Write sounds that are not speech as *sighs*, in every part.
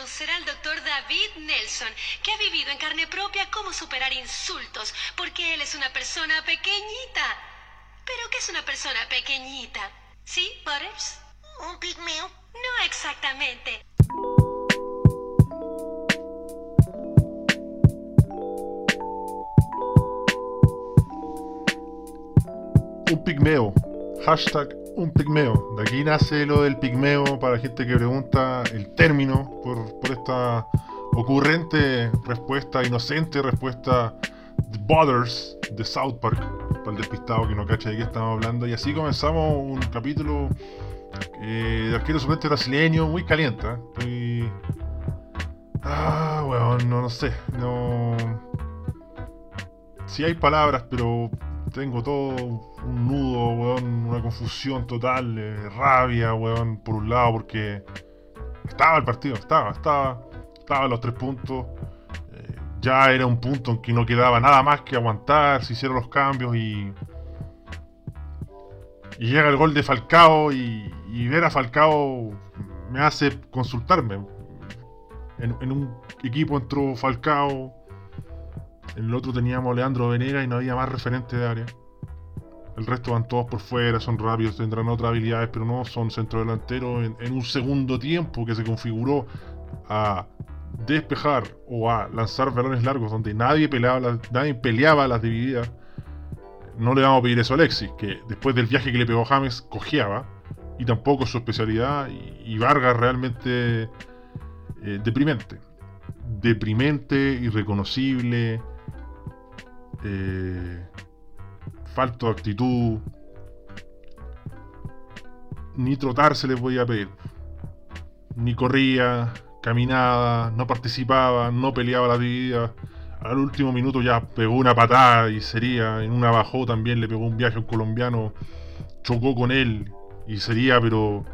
conocer al doctor David Nelson, que ha vivido en carne propia cómo superar insultos, porque él es una persona pequeñita. ¿Pero qué es una persona pequeñita? ¿Sí, Butters? ¿Un pigmeo? No exactamente. Un pigmeo. Hashtag un pigmeo. De aquí nace lo del pigmeo para gente que pregunta el término por, por esta ocurrente respuesta, inocente respuesta de Butters de South Park. Para el despistado que no cacha de qué estamos hablando. Y así comenzamos un capítulo eh, de arquero suplente brasileño muy caliente. ¿eh? Ah, weón, no, no sé. No. Sí hay palabras, pero tengo todo un nudo, weón, una confusión total, eh, rabia, por un lado, porque estaba el partido, estaba, estaba, estaba los tres puntos. eh, ya era un punto en que no quedaba nada más que aguantar, se hicieron los cambios y. Y llega el gol de Falcao y, y ver a Falcao me hace consultarme. En, en un equipo entró Falcao, en el otro teníamos a Leandro Venera y no había más referente de área. El resto van todos por fuera, son rápidos, tendrán otras habilidades, pero no son centrodelanteros en, en un segundo tiempo que se configuró a despejar o a lanzar balones largos donde nadie peleaba, las- nadie peleaba las divididas. No le vamos a pedir eso a Alexis, que después del viaje que le pegó James cojeaba, y tampoco es su especialidad, y, y Vargas realmente eh, deprimente. Deprimente, irreconocible, eh, falto de actitud. Ni trotar se les podía pedir. Ni corría, caminaba, no participaba, no peleaba la dividida. Al último minuto ya pegó una patada y sería. En una bajó también, le pegó un viaje a un colombiano. Chocó con él y sería, pero.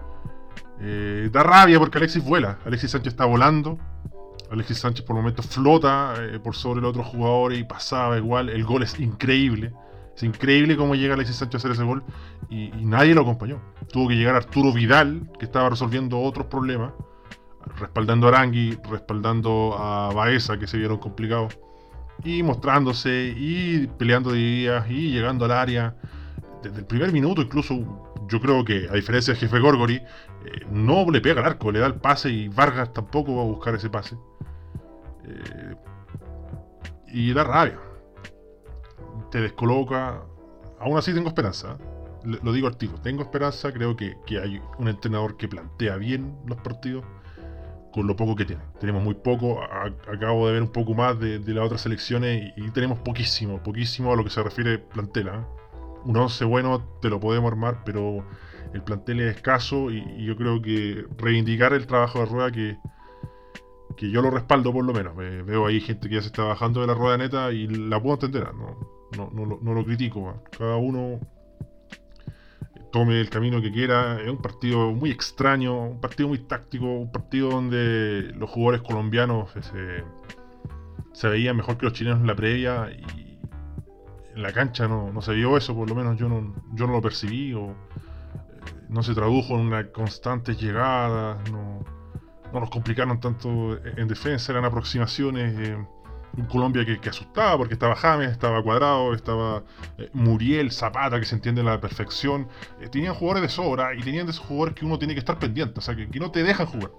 eh, da rabia porque Alexis vuela. Alexis Sánchez está volando. Alexis Sánchez por momentos flota eh, por sobre los otros jugadores y pasaba igual. El gol es increíble. Es increíble cómo llega Alexis Sánchez a hacer ese gol y, nadie lo acompañó. Tuvo que llegar Arturo Vidal, que estaba resolviendo otros problemas, respaldando a Arangui, respaldando a Baeza, que se vieron complicados, y mostrándose y peleando divididas y llegando al área. Desde el primer minuto, incluso, yo creo que, a diferencia del jefe Gorgori, eh, no le pega al arco, le da el pase y Vargas tampoco va a buscar ese pase. Y da rabia. Te descoloca. Aún así tengo esperanza. Lo digo al tiro. Tengo esperanza. Creo que, que hay un entrenador que plantea bien los partidos con lo poco que tiene. Tenemos muy poco. acabo de ver un poco más de, las otras selecciones y, tenemos poquísimo. Poquísimo a lo que se refiere plantela. ¿eh? Un 11 bueno te lo podemos armar, pero el plantel es escaso y, y yo creo que reivindicar el trabajo de Rueda que, que yo lo respaldo por lo menos. Me- veo ahí gente que ya se está bajando de la rueda neta y la puedo entender. ¿ah? No, no, no, lo- critico. ¿ah? Cada uno tome el camino que quiera. Es un partido muy extraño, un partido muy táctico, un partido donde los jugadores colombianos eh, se, se veían mejor que los chilenos en la previa y en la cancha no, no se vio eso, por lo menos yo no, yo no lo percibí o eh, no se tradujo en una constantes llegadas, no, no nos complicaron tanto en defensa, eran aproximaciones. eh, Colombia que, asustaba porque estaba James, estaba Cuadrado, estaba eh, Muriel, Zapata, que se entiende a la perfección. Eh, tenían jugadores de sobra y tenían de esos jugadores que uno tiene que estar pendiente, o sea, que, que no te dejan jugar.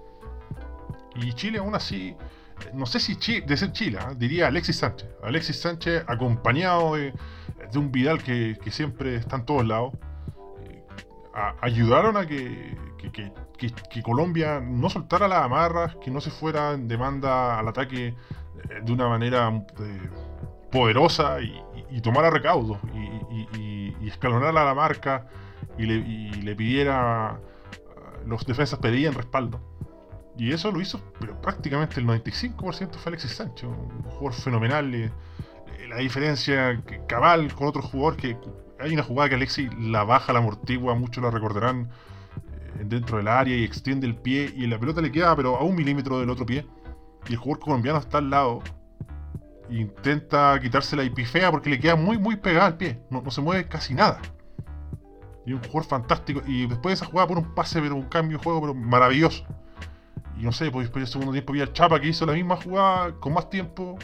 Y Chile aún así, eh, no sé si Chi- de ser Chile, ¿ah? diría Alexis Sánchez. Alexis Sánchez acompañado de, un Vidal que, siempre está en todos lados. ayudaron a que, que- Colombia no soltara las amarras, que no se fuera en demanda al ataque eh, de una manera eh, poderosa y, tomara recaudos y, y- escalonara la marca y le, pidiera, ah, los defensas pedían respaldo. Y eso lo hizo, pero prácticamente el 95% fue Alexis Sánchez, un jugador fenomenal. eh, eh, la diferencia cabal con otro jugador que hay una jugada que Alexis la baja, la amortigua, muchos la recordarán eh, dentro del área y extiende el pie y la pelota le queda pero a un milímetro del otro pie y el jugador colombiano está al lado e intenta quitársela y pifea porque le queda muy muy pegada al pie, no, no se mueve casi nada. Y un jugador fantástico y después de esa jugada por un pase, pero un cambio de juego pero maravilloso. y no sé, pues después del segundo tiempo vi al Chapa que hizo la misma jugada con más tiempo,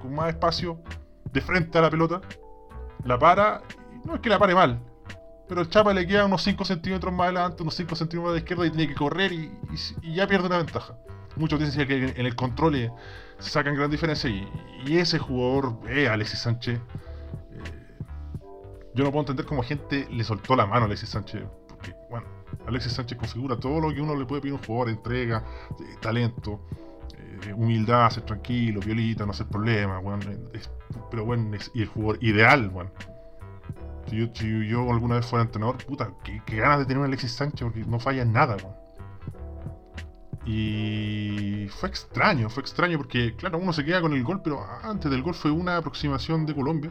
con más espacio, de frente a la pelota. La para, no es que la pare mal, pero el Chapa le queda unos 5 centímetros más adelante, unos 5 centímetros más de izquierda y tiene que correr y, ya pierde una ventaja. Muchos dicen que en el control se sacan gran diferencia y, ese jugador, eh, Alexis Sánchez, eh, yo no puedo entender cómo gente le soltó la mano a Alexis Sánchez, porque, bueno, Alexis Sánchez configura todo lo que uno le puede pedir a un jugador, entrega, eh, talento, eh, humildad, ser tranquilo, violita, no hacer problemas, bueno, pero bueno, y el jugador ideal, bueno. Si yo, alguna vez fuera entrenador, puta, qué, ganas de tener un Alexis Sánchez porque no falla nada. Y fue extraño, fue extraño porque, claro, uno se queda con el gol, pero antes del gol fue una aproximación de Colombia.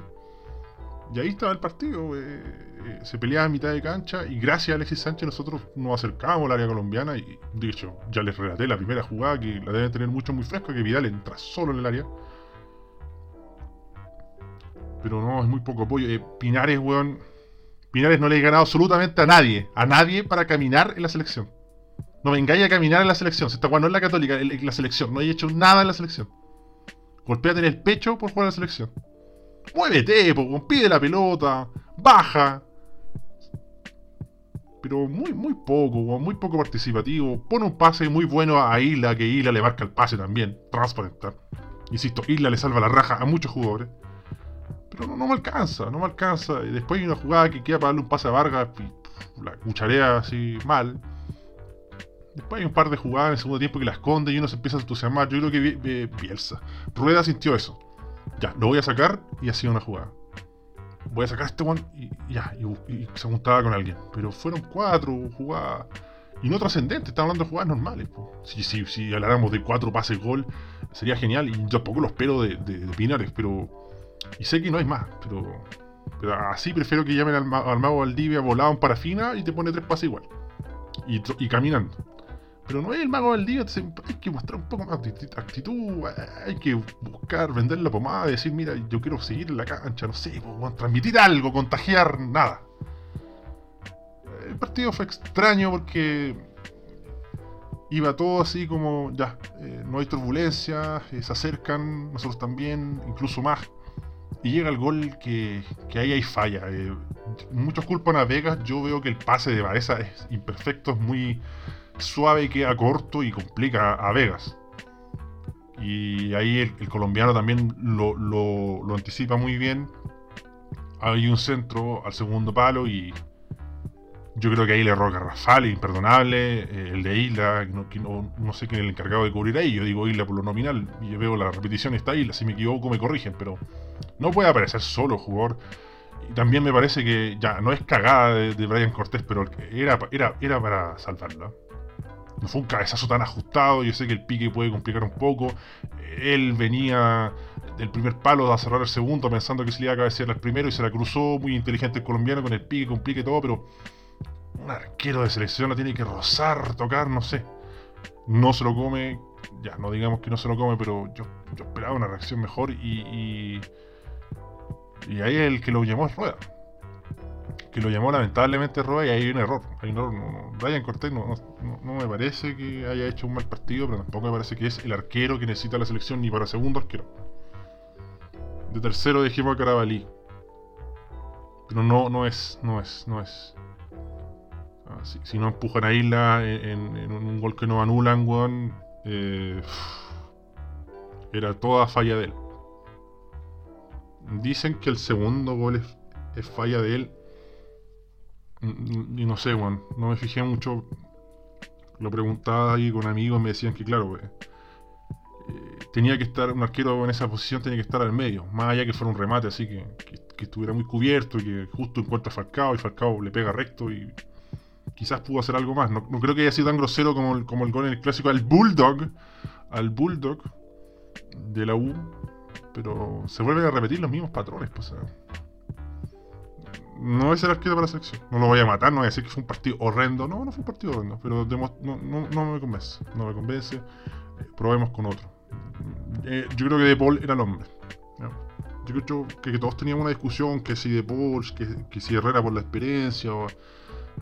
Y ahí estaba el partido. Eh, eh, se peleaba a mitad de cancha y gracias a Alexis Sánchez nosotros nos acercábamos al área colombiana y de hecho ya les relaté la primera jugada que la deben tener mucho muy fresca, que Vidal entra solo en el área. Pero no, es muy poco apoyo. Eh, Pinares, weón. Pinares no le ha ganado absolutamente a nadie. A nadie para caminar en la selección. No vengáis a caminar en la selección. Si está jugando en la católica, en la selección. No hay hecho nada en la selección. Golpéate en el pecho por jugar en la selección. Muévete, pide la pelota, baja. Pero muy, muy poco, muy poco participativo. Pone un pase muy bueno a Isla, que Isla le marca el pase también. Transparente. Insisto, Isla le salva la raja a muchos jugadores. No, me alcanza, no me alcanza. Y después hay una jugada que queda para darle un pase a Vargas y la cucharea así mal. Después hay un par de jugadas en el segundo tiempo que la esconde y uno se empieza a entusiasmar. Yo creo que Bielsa. Rueda sintió eso. Ya, lo voy a sacar y sido una jugada. Voy a sacar este one y ya, y, se juntaba con alguien. Pero fueron cuatro jugadas. Y no trascendentes, estamos hablando de jugadas normales. Si, si, si habláramos de cuatro pases gol, sería genial. Y yo poco lo espero de, Pinares, pero. Y sé que no hay más, pero. Pero así prefiero que llamen al, al mago Valdivia volado en parafina y te pone tres pases igual. Y, caminando. Pero no es el mago día, hay que mostrar un poco más de actitud, hay que buscar, vender la pomada, decir, mira, yo quiero seguir la cancha, no sé, transmitir algo, contagiar, nada. El partido fue extraño porque iba todo así como, ya, eh, no hay turbulencia, eh, se acercan, nosotros también, incluso más. Y llega el gol que, que ahí hay falla. Eh, muchos culpan a Vegas, yo veo que el pase de Baeza es imperfecto, es muy suave queda corto y complica a Vegas. Y ahí el, colombiano también lo, anticipa muy bien. Hay un centro al segundo palo y yo creo que ahí le error garrafal, imperdonable. Eh, el de Isla, no, no, sé quién es el encargado de cubrir ahí. Yo digo Isla por lo nominal y yo veo la repetición está Isla. Si me equivoco me corrigen, pero no puede aparecer solo jugador. Y también me parece que ya no es cagada de, de Brian Cortés, pero era, era, era para salvarla no fue un cabezazo tan ajustado. Yo sé que el pique puede complicar un poco. Él venía del primer palo a cerrar el segundo pensando que se le iba a cabecear al primero y se la cruzó. Muy inteligente el colombiano con el pique, complique todo, pero un arquero de selección lo tiene que rozar, tocar, no sé. No se lo come, ya no digamos que no se lo come, pero yo, esperaba una reacción mejor y, y, ahí el que lo llamó es Rueda que lo llamó lamentablemente Roa y hay un error. Hay un error. No, Ryan Cortés no, me parece que haya hecho un mal partido, pero tampoco me parece que es el arquero que necesita la selección ni para segundo arquero. De tercero dejemos a Carabalí. Pero no, no es, no es, no es. Si, no empujan a Isla en, un gol que no anulan, weón, eh, era toda falla de él. Dicen que el segundo gol es falla de él y no sé, bueno, no me fijé mucho. Lo preguntaba ahí con amigos, me decían que, claro, eh, tenía que estar, un arquero en esa posición tenía que estar al medio, más allá que fuera un remate así que, estuviera muy cubierto y que justo encuentra a Falcao y Falcao le pega recto y quizás pudo hacer algo más. No, creo que haya sido tan grosero como el, como el gol en el clásico al Bulldog, al Bulldog de la U, pero se vuelven a repetir los mismos patrones, pues no es el arquero para la selección. No lo voy a matar, no voy a decir que fue un partido horrendo. No, no fue un partido horrendo, pero no, me convence. No me convence. Eh, probemos con otro. Eh, yo creo que De Paul era el hombre. Yo creo que, todos teníamos una discusión que si De Paul, que, si Herrera por la experiencia, o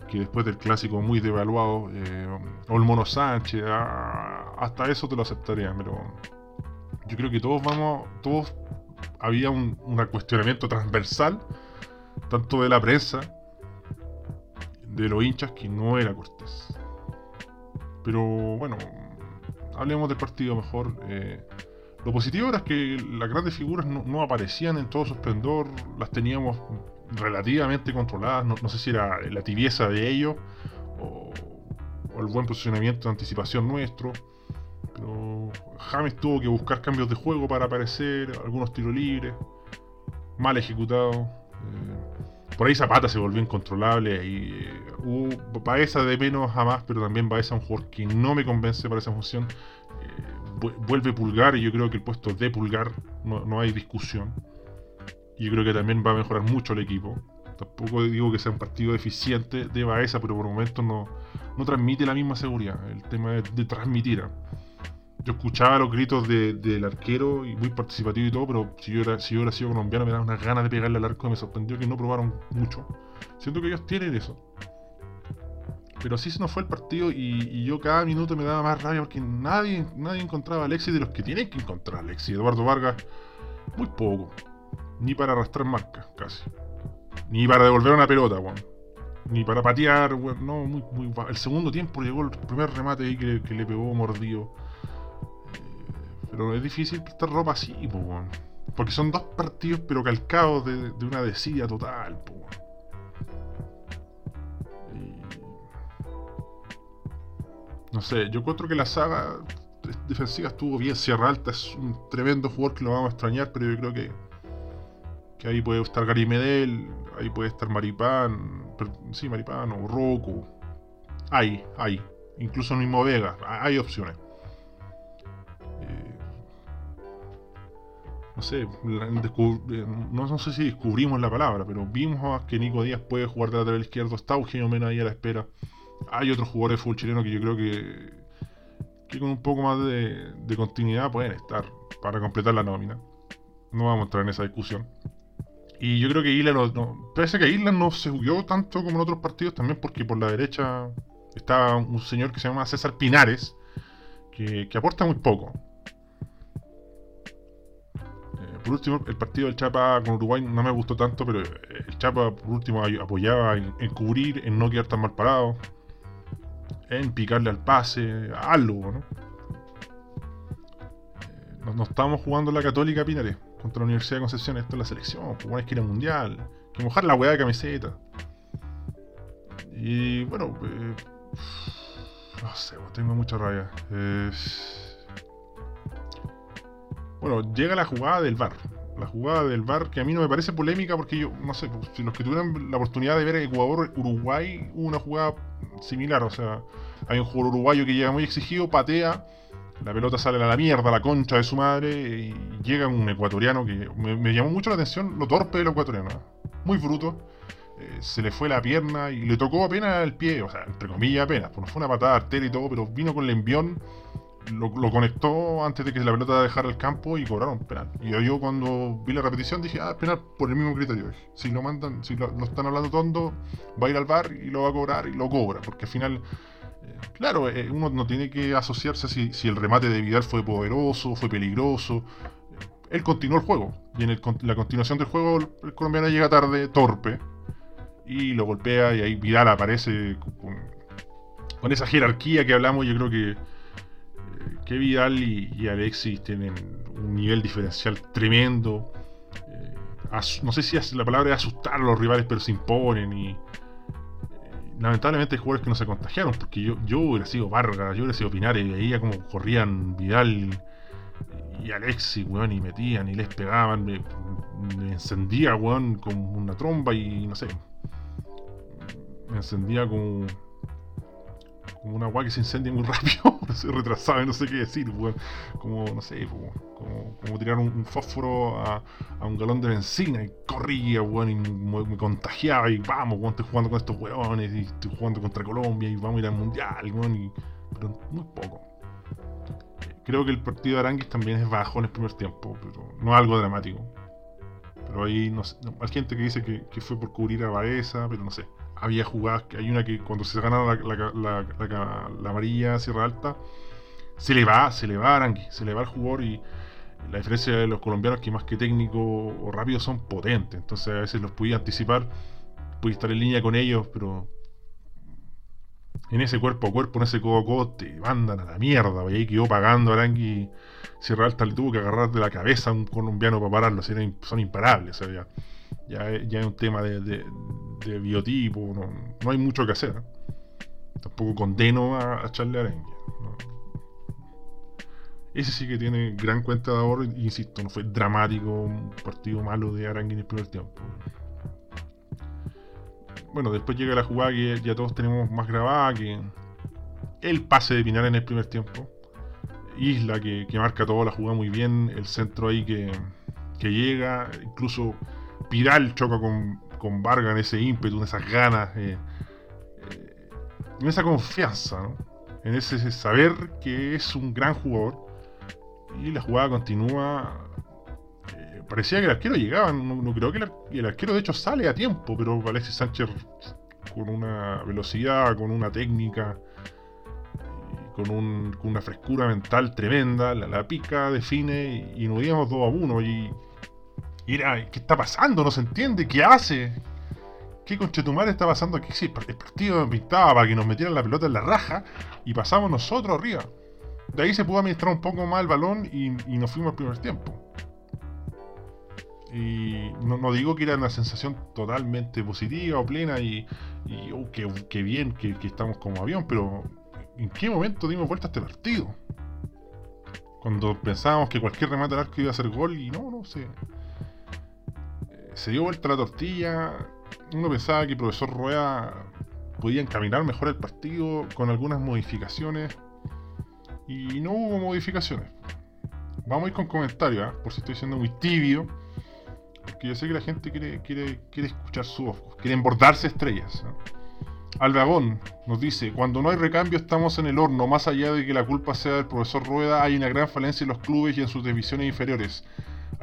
que después del clásico muy devaluado, eh, o el Mono Sánchez, a, hasta eso te lo aceptaría, pero yo creo que todos vamos, todos había un, cuestionamiento transversal, tanto de la prensa, de los hinchas, que no era Cortés. Pero bueno, hablemos del partido mejor. Eh, lo positivo era que las grandes figuras no, aparecían en todo su esplendor, las teníamos relativamente controladas, no, sé si era la tibieza de ellos o, el buen posicionamiento de anticipación nuestro. Pero James tuvo que buscar cambios de juego para aparecer, algunos tiros libres, mal ejecutados. Eh, por ahí Zapata se volvió incontrolable y eh, Baeza de menos a más, pero también Baeza un jugador que no me convence para esa función. Eh, vuelve Pulgar y yo creo que el puesto de Pulgar no, hay discusión. Y yo creo que también va a mejorar mucho el equipo. Tampoco digo que sea un partido eficiente de Baeza, pero por momentos no, no transmite la misma seguridad. El tema de, transmitir yo escuchaba los gritos del arquero y muy participativo y todo, pero si yo, era, si yo hubiera sido colombiano me daba unas ganas de pegarle al arco. Me sorprendió que no probaron mucho. Siento que ellos tienen eso. Pero así se nos fue el partido y, yo cada minuto me daba más rabia porque nadie, nadie encontraba a Alexis de los que tienen que encontrar a Alexis. Eduardo Vargas, muy poco. Ni para arrastrar marcas, casi. Ni para devolver una pelota, weón. Ni para patear, weón. No, muy, muy. El segundo tiempo llegó el primer remate ahí que, le pegó mordido pero es difícil prestar ropa así, Porque son dos partidos pero calcados de, una desidia total, No sé, yo encuentro que la saga defensiva estuvo bien. Sierra Alta es un tremendo jugador que lo vamos a extrañar, pero yo creo que, que ahí puede estar Gary Medel, ahí puede estar Maripán, sí, Maripán o Roku. Hay, hay. Incluso el mismo Vega, hay opciones. no sé, eh, no, sé si descubrimos la palabra, pero vimos que Nico Díaz puede jugar de lateral izquierdo, está Eugenio Mena ahí a la espera. Hay otros jugadores de fútbol chileno que yo creo que, que con un poco más de, continuidad pueden estar para completar la nómina. No vamos a entrar en esa discusión. Y yo creo que Isla no, parece que Isla no se jugó tanto como en otros partidos, también porque por la derecha está un señor que se llama César Pinares, que, aporta muy poco. Por último, el partido del Chapa con Uruguay no me gustó tanto, pero el Chapa, por último, apoyaba en, cubrir, en no quedar tan mal parado, en picarle al pase, algo, ¿no? Eh, nos, estamos jugando la Católica Pinares contra la Universidad de Concepción. Esto es la selección, pues ir al mundial, que mojar la weá de camiseta. Y bueno, eh, no sé, tengo mucha rabia. Bueno, llega la jugada del VAR. La jugada del VAR que a mí no me parece polémica porque yo, no sé, si los que tuvieron la oportunidad de ver Ecuador-Uruguay, hubo una jugada similar. O sea, hay un jugador uruguayo que llega muy exigido, patea, la pelota sale a la mierda, a la concha de su madre, y llega un ecuatoriano que me, llamó mucho la atención lo torpe del ecuatoriano. Muy bruto. Eh, se le fue la pierna y le tocó apenas el pie, o sea, entre comillas apenas, pues no fue una patada arteria y todo, pero vino con el envión lo, conectó antes de que la pelota dejara el campo y cobraron penal. Y yo, cuando vi la repetición dije, ah, penal por el mismo criterio. Si lo mandan, si lo, están hablando tondo, va a ir al bar y lo va a cobrar y lo cobra. Porque al final, claro, eh, uno no tiene que asociarse si, el remate de Vidal fue poderoso, fue peligroso. Él continuó el juego. Y en la continuación del juego, el, colombiano llega tarde, torpe. Y lo golpea y ahí Vidal aparece con, esa jerarquía que hablamos. Yo creo que que Vidal y, Alexis tienen un nivel diferencial tremendo. Eh, no sé si la palabra es asustar a los rivales, pero se imponen y. Lamentablemente hay jugadores que no se contagiaron, porque yo, yo hubiera sido Vargas, yo hubiera sido Pinares, y veía como corrían Vidal y Alexis, weón, y metían y les pegaban, me, me encendía, weón, como una tromba y no sé. Me encendía como como una weá que se incendia muy *laughs* rápido, *laughs* se retrasaba y no sé qué decir, Como, no sé, como, como tirar un, fósforo a, un galón de benzina y corría, weón, y me, contagiaba y vamos, weón, estoy jugando con estos weones y estoy jugando contra Colombia y vamos a ir al mundial, weón, pero muy poco. Creo que el partido de Aranguis también es bajo en el primer tiempo, pero no algo dramático. Pero ahí no sé, hay gente que dice que, que fue por cubrir a Baeza, pero no sé había jugadas, hay una que cuando se gana la, la, amarilla Sierra Alta, se le va, se le va Arangui, se le va al jugador y la diferencia de los colombianos que más que técnico o rápido son potentes. Entonces a veces los podía anticipar, podía estar en línea con ellos, pero en ese cuerpo a cuerpo, en ese codo a mandan a la mierda. Y ahí quedó pagando Arangui. Sierra Alta le tuvo que agarrar de la cabeza a un colombiano para pararlo. son imparables. Ya, es un tema de, biotipo. No, hay mucho que hacer. Tampoco condeno a, a Charlie Arangui. Ese sí que tiene gran cuenta de ahorro. Insisto, no fue dramático un partido malo de Arangui en el primer tiempo bueno, después llega la jugada que ya todos tenemos más grabada, que el pase de Pinar en el primer tiempo. Isla que, marca toda la jugada muy bien, el centro ahí que, llega, incluso Piral choca con, con Vargas en ese ímpetu, en esas ganas, eh, eh, en esa confianza, en ese saber que es un gran jugador. Y la jugada continúa parecía que el arquero llegaba, no, creo que el, arquero de hecho sale a tiempo, pero Alexis Sánchez con una velocidad, con una técnica, con, una frescura mental tremenda, la, pica, define y, nos íbamos 2 a 1 y, era, ¿qué está pasando? No se entiende, ¿qué hace? ¿Qué conchetumar está pasando aquí? Sí, el partido pintaba para que nos metieran la pelota en la raja y pasamos nosotros arriba. De ahí se pudo administrar un poco más el balón y, y nos fuimos al primer tiempo. Y no, digo que era una sensación totalmente positiva o plena y, y oh, qué, bien que, estamos como avión, pero ¿en qué momento dimos vuelta a este partido? Cuando pensábamos que cualquier remate al arco iba a ser gol y no, no sé. Eh, se dio vuelta la tortilla. Uno pensaba que el profesor Rueda podía encaminar mejor el partido con algunas modificaciones. Y no hubo modificaciones. Vamos a ir con comentarios, ¿eh? por si estoy siendo muy tibio porque yo sé que la gente quiere, quiere, quiere escuchar su voz, quiere embordarse estrellas. ¿no? nos dice, cuando no hay recambio estamos en el horno, más allá de que la culpa sea del profesor Rueda, hay una gran falencia en los clubes y en sus divisiones inferiores.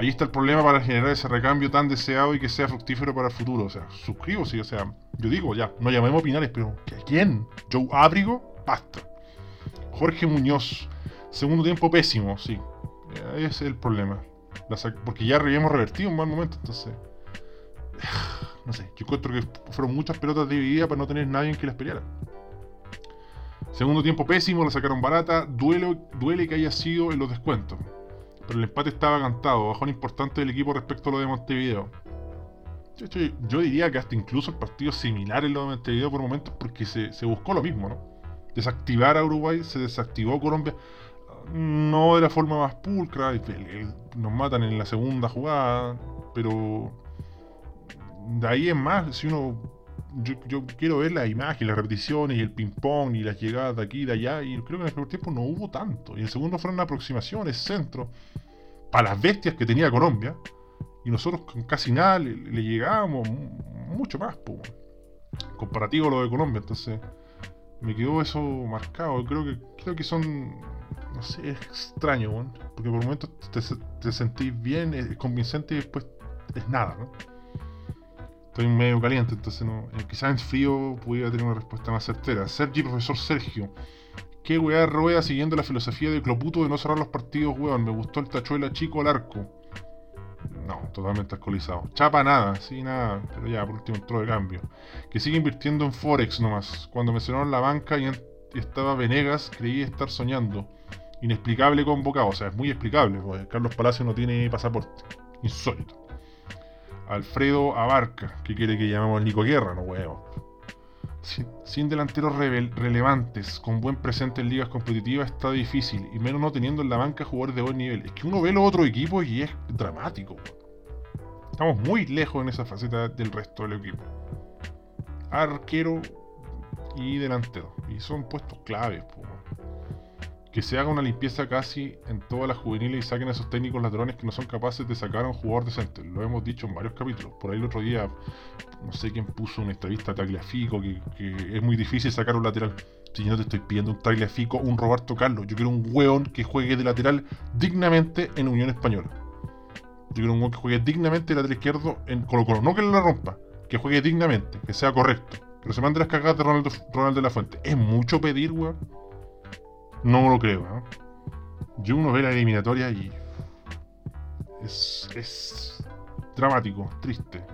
Ahí está el problema para generar ese recambio tan deseado y que sea fructífero para el futuro. O sea, suscribo, sí, o sea, yo digo, ya, no llamemos Pinares, pero ¿a quién? ¿Joe Abrigo? Basta. Jorge Muñoz, segundo tiempo pésimo, sí. Ese es el problema porque ya habíamos revertido un mal momento, entonces. *sighs* No sé, yo encuentro que fueron muchas pelotas divididas para no tener nadie que las peleara. Segundo tiempo pésimo, la sacaron barata. Duele, duele que haya sido en los descuentos. Pero el empate estaba cantado, bajón importante del equipo respecto a lo de Montevideo. Yo, diría que hasta incluso el partido similar en lo de Montevideo por momentos porque se, se buscó lo mismo, ¿no? Desactivar a Uruguay, se desactivó Colombia no de la forma más pulcra, nos matan en la segunda jugada, pero de ahí es más, si uno yo, quiero ver la imagen, las repeticiones y el ping-pong y las llegadas de aquí y de allá. Y creo que en el primer tiempo no hubo tanto. Y el segundo fueron aproximaciones, centro, para las bestias que tenía Colombia. Y nosotros con casi nada le, llegábamos mucho más, comparativo a lo de Colombia. Entonces, me quedó eso marcado. Creo que, creo que son no sé, es extraño, porque por momentos te, te, sentís bien, es convincente y después es nada, ¿no? Estoy medio caliente, entonces no, eh, quizás en frío pudiera tener una respuesta más certera. Sergi, profesor Sergio, qué weá rueda siguiendo la filosofía de Cloputo de no cerrar los partidos, weón. Me gustó el tachuela chico al arco. No, totalmente alcoholizado. Chapa nada, sí, nada. Pero ya, por último entró de cambio. Que sigue invirtiendo en Forex nomás. Cuando mencionaron la banca y estaba Venegas, creí estar soñando inexplicable convocado. O sea, es muy explicable, porque Carlos Palacio no tiene pasaporte. Insólito. Alfredo Abarca, que quiere que llamemos Nico Guerra, no huevo. Sin, delanteros relevantes, con buen presente en ligas competitivas, está difícil, y menos no teniendo en la banca jugadores de buen nivel. Es que uno ve los otros equipos y es dramático. Estamos muy lejos en esa faceta del resto del equipo. Arquero y delantero. Y son puestos claves. Po que se haga una limpieza casi en todas las juveniles y saquen a esos técnicos ladrones que no son capaces de sacar a un jugador decente. Lo hemos dicho en varios capítulos. Por ahí el otro día, no sé quién puso una entrevista a Tagliafico, que, que es muy difícil sacar un lateral. Si yo no te estoy pidiendo un Tagliafico, un Roberto Carlos, yo quiero un hueón que juegue de lateral dignamente en Unión Española. Yo quiero un hueón que juegue dignamente de lateral izquierdo en Colo Colo. No que le rompa, que juegue dignamente, que sea correcto. Pero se mande las cagadas de Ronaldo, Ronaldo de la Fuente. Es mucho pedir, weón. No lo creo, ¿no? yo uno ve la eliminatoria y es, es dramático, triste.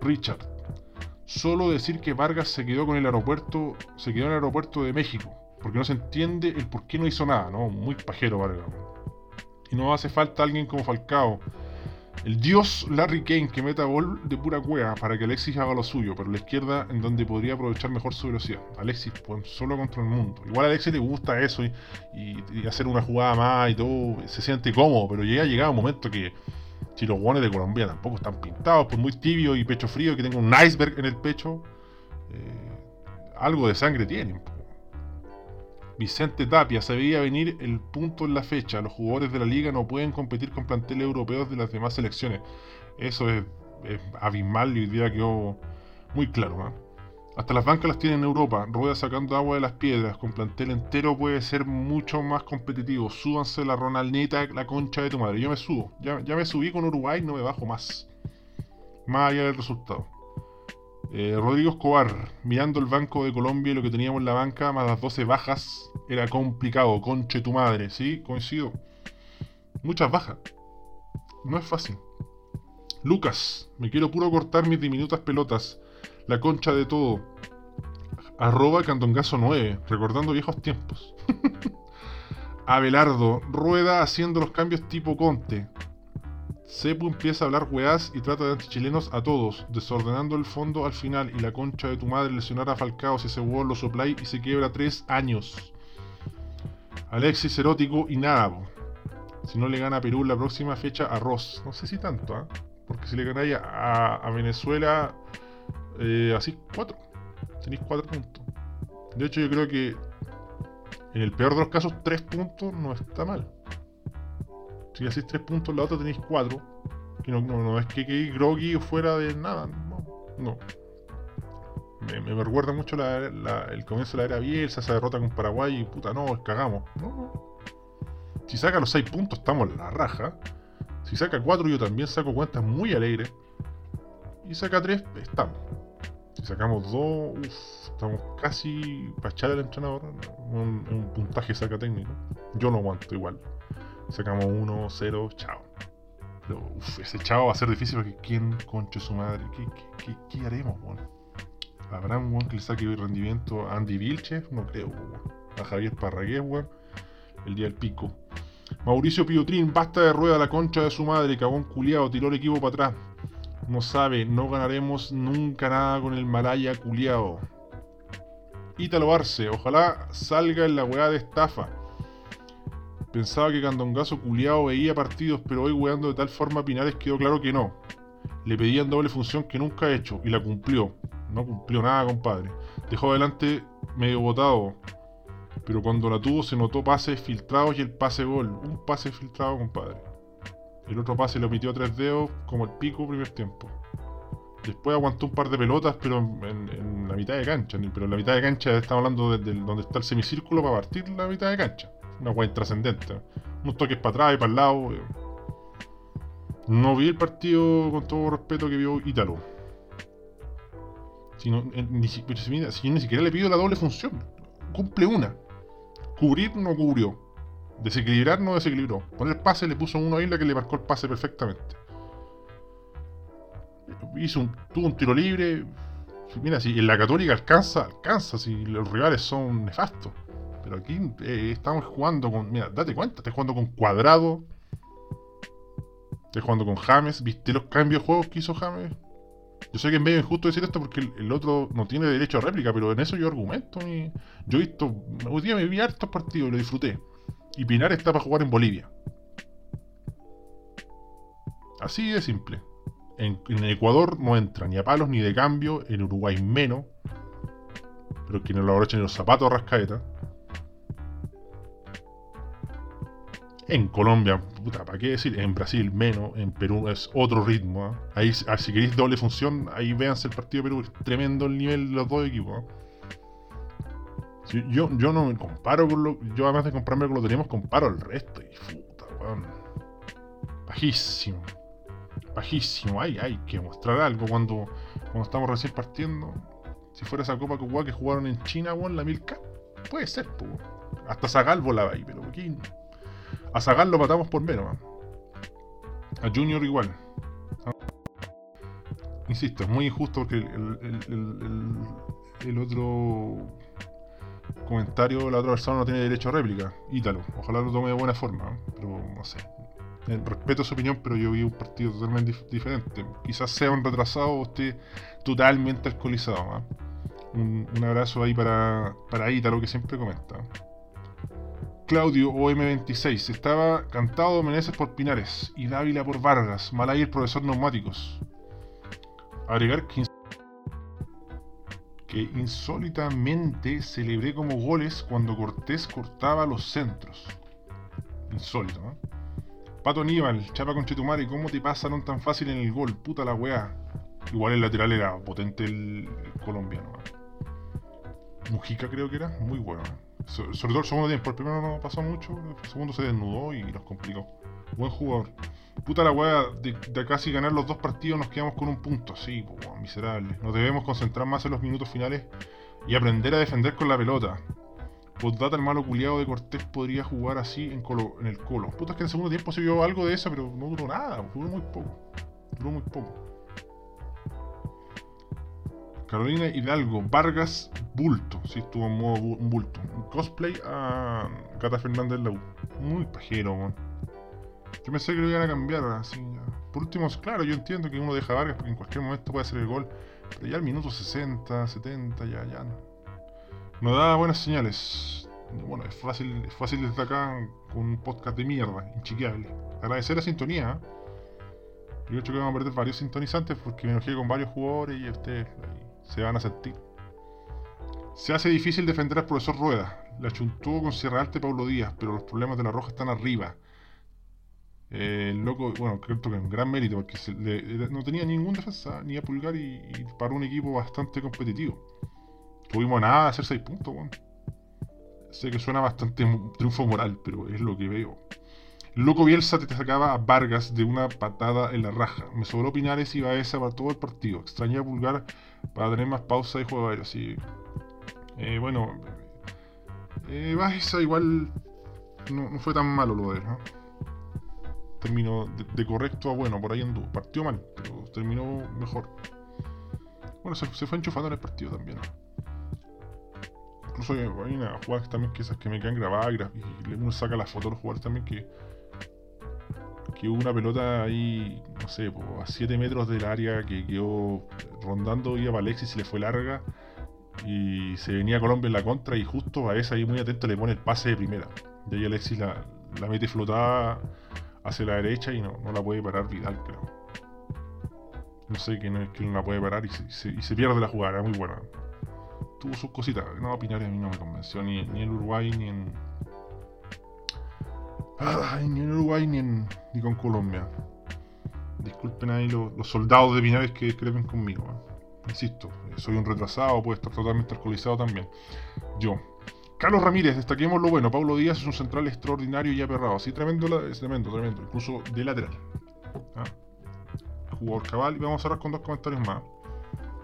Richard, solo decir que Vargas se quedó con el aeropuerto, se quedó en el aeropuerto de México, porque no se entiende el por qué no hizo nada, ¿no? Muy pajero Vargas. Y no hace falta alguien como Falcao, el dios Larry Kane que meta gol de pura cueva para que Alexis haga lo suyo, pero la izquierda en donde podría aprovechar mejor su velocidad. Alexis, pues solo contra el mundo. Igual a Alexis le gusta eso y, hacer una jugada más y todo, se siente cómodo, pero llega llegado un momento que si los guanes de Colombia tampoco están pintados, pues muy tibio y pecho frío, que tenga un iceberg en el pecho, eh, algo de sangre tienen. Vicente Tapia se veía venir el punto en la fecha. Los jugadores de la liga no pueden competir con planteles europeos de las demás selecciones. Eso es, abismal y hoy día quedó muy claro. Hasta las bancas las tienen en Europa. Rueda sacando agua de las piedras. Con plantel entero puede ser mucho más competitivo. Súbanse la Ronaldita, la concha de tu madre. Yo me subo. Ya, ya me subí con Uruguay, no me bajo más. Más allá del resultado. Eh, Rodrigo Escobar, mirando el banco de Colombia y lo que teníamos en la banca, más las 12 bajas, era complicado, conche tu madre, ¿sí? Coincido. Muchas bajas. No es fácil. Lucas, me quiero puro cortar mis diminutas pelotas. La concha de todo. Arroba Candongazo 9, recordando viejos tiempos. *laughs* Abelardo, rueda haciendo los cambios tipo Conte. Cepu empieza a hablar weás y trata de antichilenos a todos, desordenando el fondo al final y la concha de tu madre lesionar a Falcao si ese huevo lo soplay y se quiebra tres años. Alexis erótico y nada, Si no le gana a Perú la próxima fecha, arroz. No sé si tanto, ¿ah? Porque si le ganáis a, Venezuela, eh, así cuatro. Tenéis cuatro puntos. De hecho, yo creo que en el peor de los casos, tres puntos no está mal. Si hacéis 3 puntos, la otra tenéis 4. Y no, no, es que quede groggy fuera de nada. No. no. Me, me, recuerda mucho el comienzo de la era Bielsa, esa derrota con Paraguay y puta, no, cagamos. No, no. Si saca los 6 puntos, estamos en la raja. Si saca 4, yo también saco cuentas muy alegres. Y saca 3, estamos. Si sacamos 2, estamos casi para echar al entrenador. Un puntaje saca técnico. Yo no aguanto igual. Sacamos 1, 0, chao. Pero ese chao va a ser difícil porque ¿quién conche su madre? ¿Qué, qué, haremos, bueno? ¿Habrá un que le saque rendimiento a Andy Vilches? No creo, A Javier Parragués, weón. El día del pico. Mauricio Piotrín, basta de rueda la concha de su madre, cagón culiado, tiró el equipo para atrás. No sabe, no ganaremos nunca nada con el Malaya culiado. Ítalo Arce, ojalá salga en la weá de estafa. Pensaba que Candongazo culiado veía partidos, pero hoy weando de tal forma a Pinares quedó claro que no. Le pedían doble función que nunca ha hecho y la cumplió. No cumplió nada, compadre. Dejó adelante medio botado. Pero cuando la tuvo se notó pases filtrados y el pase gol. Un pase filtrado, compadre. El otro pase lo metió a tres dedos como el pico primer tiempo. Después aguantó un par de pelotas, pero en, la mitad de cancha. Pero en la mitad de cancha estamos hablando de, donde está el semicírculo para partir la mitad de cancha. Una weá intrascendente. Unos toques para atrás y para el lado. Eh. No vi el partido con todo respeto que vio Ítalo. Si, ni, si ni siquiera le pido la doble función. Cumple una. Cubrir no cubrió. Desequilibrar no desequilibró. Poner pase le puso uno ahí la que le marcó el pase perfectamente. Hizo tuvo un tiro libre. Mira, si en la Católica alcanza, alcanza, si los rivales son nefastos. Pero aquí eh, estamos jugando con. Mira, date cuenta, estás jugando con Cuadrado. Estás jugando con James. ¿Viste los cambios de juegos que hizo James? Yo sé que es medio injusto decir esto porque el, otro no tiene derecho a réplica, pero en eso yo argumento. Yo he visto. Hoy día me vi hartos partidos y lo disfruté. Y Pinar está para jugar en Bolivia. Así de simple. En, Ecuador no entra ni a palos ni de cambio, en Uruguay menos. Pero que no lo abrochen los zapatos a rascaeta. En Colombia, puta, ¿para qué decir? En Brasil menos, en Perú es otro ritmo. ¿ah? Ahí, ah, si queréis doble función, ahí véanse el partido de Perú. tremendo el nivel de los dos equipos. ¿ah? yo, yo no me comparo con lo. Yo además de comprarme con lo que tenemos, comparo el resto. Y puta, weón. Bajísimo. Bajísimo. Hay, hay que mostrar algo cuando, cuando estamos recién partiendo. Si fuera esa Copa que jugaron en China, weón, la Milka, puede ser, pues. Hasta Zagal volaba ahí, pero aquí A Zagal lo matamos por menos. A Junior igual. Insisto, es muy injusto porque el, otro comentario, la otra no tiene derecho a réplica. Ítalo. Ojalá lo tome de buena forma. Pero no sé. Respeto su opinión, pero yo vi un partido totalmente diferente. Quizás sea un retrasado o esté totalmente alcoholizado. Un, abrazo ahí para, para Ítalo que siempre comenta. Claudio OM26. Estaba cantado Meneses por Pinares y Dávila por Vargas. Malay el profesor neumáticos. Agregar que, que insólitamente celebré como goles cuando Cortés cortaba los centros. Insólito, ¿no? Pato Aníbal, Chapa con Chetumare, ¿cómo te pasaron tan fácil en el gol? Puta la weá. Igual el lateral era potente el, colombiano. Mujica creo que era, muy bueno sobre todo el segundo tiempo. El primero no pasó mucho, el segundo se desnudó y nos complicó. Buen jugador. Puta la weá, de, casi ganar los dos partidos nos quedamos con un punto. Sí, pues, miserable. Nos debemos concentrar más en los minutos finales y aprender a defender con la pelota. data el malo culiado de Cortés podría jugar así en, en el colo. Puta, es que en el segundo tiempo se vio algo de eso, pero no duró nada, duró muy poco. Duró muy poco. Carolina Hidalgo, Vargas, Bulto. Sí, estuvo en modo bulto. Cosplay a Cata Fernández Lau. Muy pajero, man. Yo pensé que lo iban a cambiar así. Por último, claro, yo entiendo que uno deja Vargas porque en cualquier momento puede hacer el gol. Pero ya al minuto 60, 70, ya, ya. No, da buenas señales. Bueno, es fácil, es fácil desde acá con un podcast de mierda, inchiqueable. Agradecer la sintonía. Yo creo que vamos a perder varios sintonizantes porque me enojé con varios jugadores y ustedes se van a sentir. Se hace difícil defender al profesor Rueda. La chuntó con Sierra Alta y Pablo Díaz, pero los problemas de la Roja están arriba. Eh, el loco, bueno, creo que es un gran mérito porque no tenía ningún defensa ni a pulgar y, para un equipo bastante competitivo. Tuvimos nada de hacer 6 puntos, Sé que suena bastante triunfo moral, pero es lo que veo. Loco Bielsa te sacaba a Vargas de una patada en la raja. Me sobró Pinares y Baeza para todo el partido. Extrañé a Pulgar para tener más pausa y juego. Así. Eh, bueno. Eh, Baeza igual no, fue tan malo lo de él. ¿no? Terminó de, correcto a bueno, por ahí anduvo. Partió mal, pero terminó mejor. Bueno, se, fue enchufando en el partido también. Incluso hay una jugada también que esas que me quedan grabadas y uno saca las fotos de los jugadores también que que hubo una pelota ahí, no sé, a 7 metros del área que quedó rondando, iba para Alexis y le fue larga. Y se venía Colombia en la contra y justo a esa ahí muy atento le pone el pase de primera. De ahí Alexis la, mete flotada hacia la derecha y no, la puede parar Vidal, creo. No sé quién es que no la puede parar y se, pierde la jugada, muy buena. Tuvo sus cositas. No, Pinares a mí no me convenció ni, ni en Uruguay ni en, ni en Uruguay ni, con Colombia. Disculpen ahí los, soldados de Pinares que creen conmigo. Insisto, soy un retrasado, puede estar totalmente alcoholizado también. Yo. Carlos Ramírez, destaquemos lo bueno. Pablo Díaz es un central extraordinario y aperrado. Sí, tremendo, tremendo, tremendo. Incluso de lateral. ¿Ah? Jugador cabal. Y vamos a cerrar con dos comentarios más.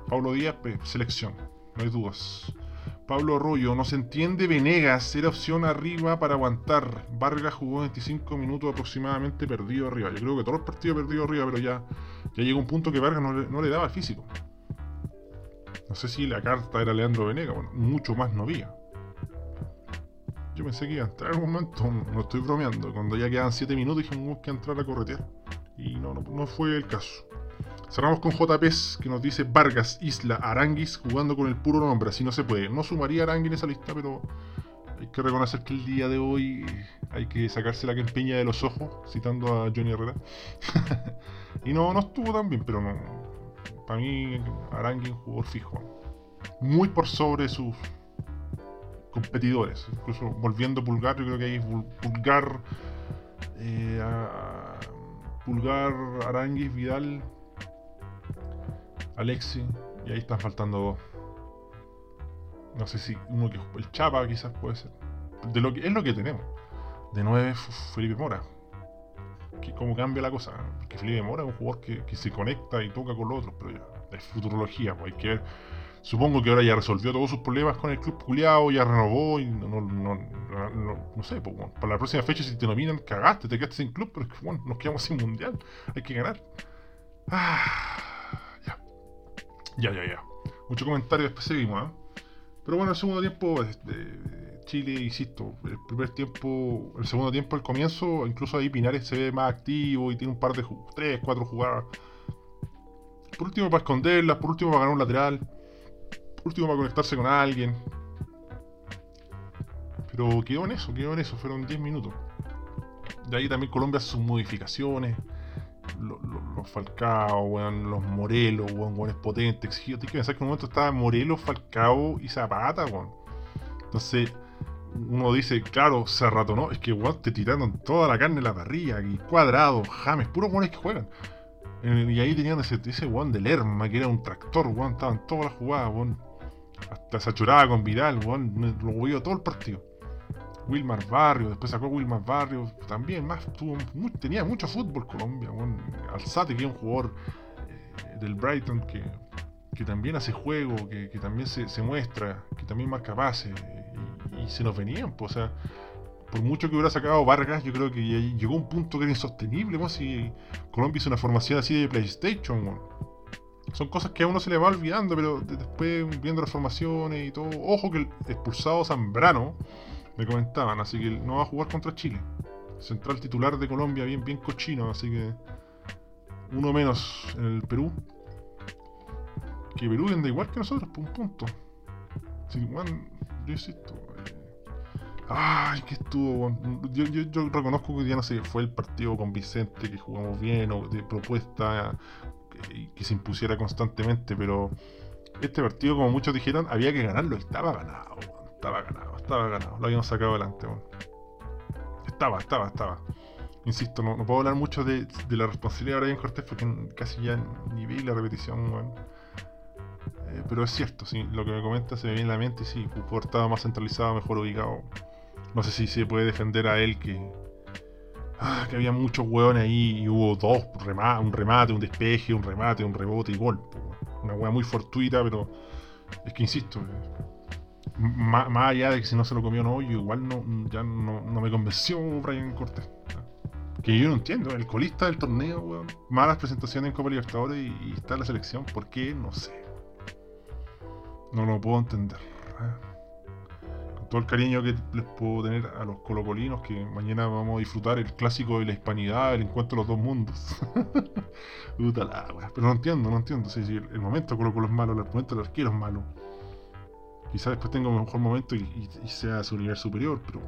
Pablo Díaz, selección. No hay dudas. Pablo Arroyo, no se entiende Venegas, era opción arriba para aguantar. Vargas jugó 25 minutos aproximadamente perdido arriba. Yo creo que todos los partidos perdido arriba, pero ya, ya llegó un punto que Vargas no le, daba el físico. No sé si la carta era Leandro Venegas, bueno, mucho más no había. Yo pensé que iba a entrar en algún momento, no estoy bromeando. Cuando ya quedan 7 minutos dije, que entrar a corretear. Y no, no, no fue el caso. Cerramos con JP que nos dice Vargas, Isla, Aranguis jugando con el puro nombre, así no se puede. No sumaría Arangui en esa lista, pero hay que reconocer que el día de hoy hay que sacarse la empeña de los ojos, citando a Johnny Herrera. *laughs* y no, no estuvo tan bien, pero no. Para mí, Arangui un jugador fijo. Muy por sobre sus competidores. Incluso volviendo a Pulgar, yo creo que hay Pulgar, eh, Pulgar, Aranguis, Vidal Alexi, y ahí están faltando dos. No sé si uno que el Chapa quizás puede ser. De lo que, es lo que tenemos. De nueve, Felipe Mora. Que cómo cambia la cosa. Porque Felipe Mora es un jugador que, se conecta y toca con los otros, pero ya. Es futurología, pues Supongo que ahora ya resolvió todos sus problemas con el club culiado, ya renovó no, no, no, sé, pues, para la próxima fecha si te nominan, cagaste, te quedaste sin club, pero es que bueno, nos quedamos sin mundial, hay que ganar. Ah. Ya, ya, ya. Mucho comentario, después seguimos, ¿eh? Pero bueno, el segundo tiempo, Chile, insisto, el primer tiempo, el segundo tiempo, el comienzo, incluso ahí Pinares se ve más activo y tiene un par de, tres, cuatro jugadas. Por último para esconderlas, por último para ganar un lateral, por último para conectarse con alguien. Pero quedó en eso, quedó en eso, fueron 10 minutos. De ahí también Colombia sus modificaciones los, Falcao, los Morelos, weón, weón, es potente, exigido. Tienes que pensar que en un momento estaba Morelos, Falcao y Zapata, weón. Entonces, uno dice, claro, se no, es que weón, te tiraron toda la carne en la parrilla, y cuadrado, James, puros weones que juegan. Y ahí tenían ese, ese weón del Lerma, que era un tractor, weón, estaban todas las jugadas, weón. Hasta se achuraba con Vidal, weón, lo hubo todo el partido. Wilmar Barrio, después sacó Wilmar Barrio, también más, tuvo, tenía mucho fútbol Colombia, Alzate que es un jugador eh, del Brighton que, también hace juego, que, también se, muestra, que también marca pases, y, se nos venían, pues, o sea, por mucho que hubiera sacado Vargas, yo creo que llegó un punto que era insostenible, pues, si Colombia hizo una formación así de PlayStation, son cosas que a uno se le va olvidando, pero después viendo las formaciones y todo, ojo que el expulsado Zambrano me comentaban, así que no va a jugar contra Chile. Central titular de Colombia, bien, bien cochino, así que uno menos en el Perú. Que Perú anda igual que nosotros, por un punto. Que, bueno, yo insisto. Eh, ay, que estuvo. Yo, reconozco que ya no sé, fue el partido con Vicente, que jugamos bien, o de propuesta que, que se impusiera constantemente, pero este partido, como muchos dijeron, había que ganarlo, estaba ganado, estaba ganado estaba ganado, lo habíamos sacado adelante. Estaba, estaba, estaba. Insisto, no, puedo hablar mucho de, la responsabilidad de Brian Cortés porque casi ya ni vi la repetición. Eh, pero es cierto, sí, lo que me comenta se me viene en la mente sí, Cooper estaba más centralizado, mejor ubicado. No sé si se puede defender a él que, ah, había muchos hueones ahí y hubo dos, un remate, un despeje, un remate, un rebote y gol. Una hueá muy fortuita, pero es que insisto, eh, más, allá de que si no se lo comió no, yo igual no, ya no, me convenció Brian Cortés. Que yo no entiendo, el colista del torneo, weón. Malas presentaciones en Copa Libertadores y, está en la selección. ¿Por qué? No sé. No lo puedo entender. Con todo el cariño que les puedo tener a los colocolinos, que mañana vamos a disfrutar el clásico de la hispanidad, el encuentro de los dos mundos. *laughs* Puta la, Pero no entiendo, no entiendo. Si, el momento Colo Colo es malo, el momento del arquero es malo. Quizás después tenga un mejor momento y, sea su nivel superior, pero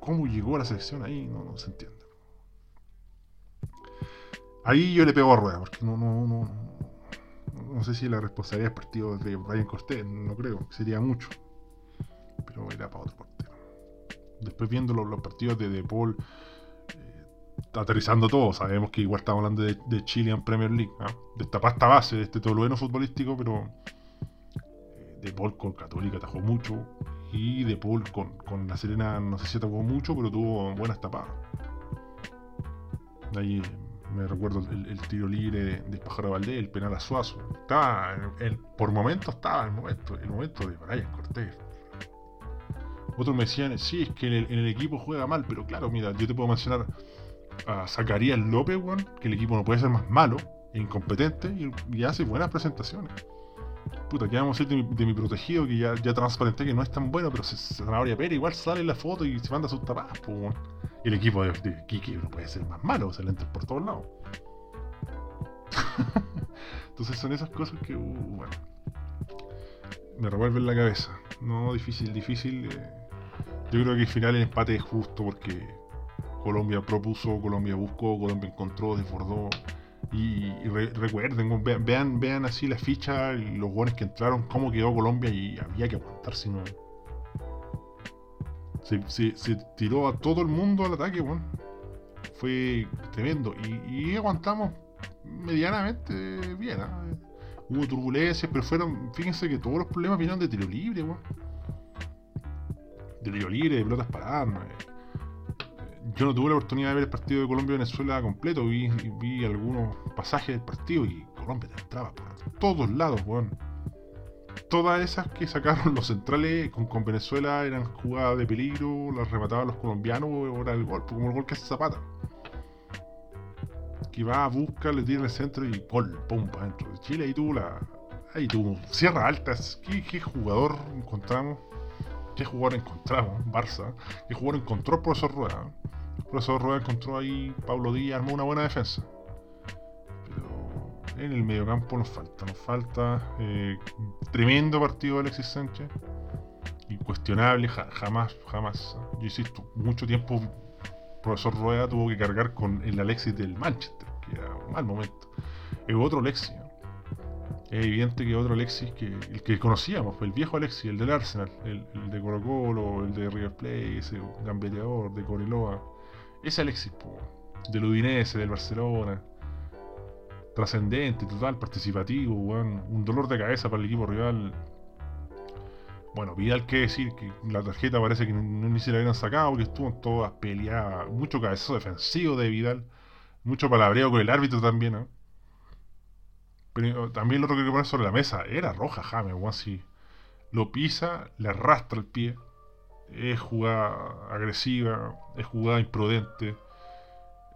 ¿cómo llegó a la selección ahí? No, se entiende. Ahí yo le pego a rueda, porque no, no, no, no sé si la responsabilidad del partido de Brian Cortés, no creo, sería mucho. Pero era para otro partido. Después viendo los, partidos de De Paul, eh, aterrizando todo, sabemos que igual estamos hablando de, Chile en Premier League, de esta pasta base, de este todo bueno futbolístico, pero de Paul con Católica atajó mucho. Y De Paul con, con La Serena no sé si atajó mucho, pero tuvo buenas tapadas. Ahí me recuerdo el, tiro libre de, de Valdés, el penal a Suazo. Estaba, por momentos estaba el momento, el momento de Brian Cortés. Otros me decían, sí, es que en el, equipo juega mal, pero claro, mira, yo te puedo mencionar a Zacarías López, que el equipo no puede ser más malo e incompetente y hace buenas presentaciones puta, ¿qué vamos a de mi, protegido que ya, ya transparenté que no es tan bueno, pero se, Zanahoria Pérez igual sale la foto y se manda sus tapadas, pues, el equipo de, de Kiki no puede ser más malo, se le entra por todos lados. *laughs* Entonces son esas cosas que, uh, me revuelven la cabeza. No, difícil, difícil. Eh. Yo creo que al final el empate es justo porque Colombia propuso, Colombia buscó, Colombia encontró, desbordó. Y, recuerden, vean, vean así la ficha, los goles que entraron, cómo quedó Colombia y había que aguantar si no. Se, tiró a todo el mundo al ataque, bueno. Fue tremendo. Y, aguantamos medianamente bien. ¿ah? Hubo turbulencias, pero fueron, fíjense que todos los problemas vinieron de tiro libre, bueno. De tiro libre, de pelotas paradas yo no tuve la oportunidad de ver el partido de Colombia-Venezuela completo, vi, vi algunos pasajes del partido y Colombia te entraba por todos lados, weón. todas esas que sacaron los centrales con, con Venezuela eran jugadas de peligro, las remataban los colombianos era el gol, como el gol que hace Zapata. Que va, busca, le tira el centro y gol, pum, para dentro de Chile. Ahí tuvo la. Ahí tuvo Sierra Altas. ¿Qué, qué jugador encontramos? ¿Qué jugador encontramos? Barça. ¿Qué jugador encontró el profesor Rueda? El profesor Rueda encontró ahí Pablo Díaz, armó una buena defensa en el mediocampo nos falta, nos falta eh, tremendo partido de Alexis Sánchez. Incuestionable, jamás, jamás. Yo insisto, mucho tiempo el profesor Rueda tuvo que cargar con el Alexis del Manchester, que era un mal momento. Es otro Alexis. Es evidente que otro Alexis que el que conocíamos, el viejo Alexis, el del Arsenal, el, de Colo Colo, el de River Plate, ese gambeteador de Coreloa. Ese Alexis, del Udinese, del Barcelona. Trascendente, total, participativo, un dolor de cabeza para el equipo rival. Bueno, Vidal, que decir que la tarjeta parece que ni se la habían sacado porque estuvo en todas peleadas, mucho cabezazo defensivo de Vidal, mucho palabreo con el árbitro también, Pero también lo otro que hay que poner sobre la mesa era roja James, weón, si lo pisa, le arrastra el pie, es jugada agresiva, es jugada imprudente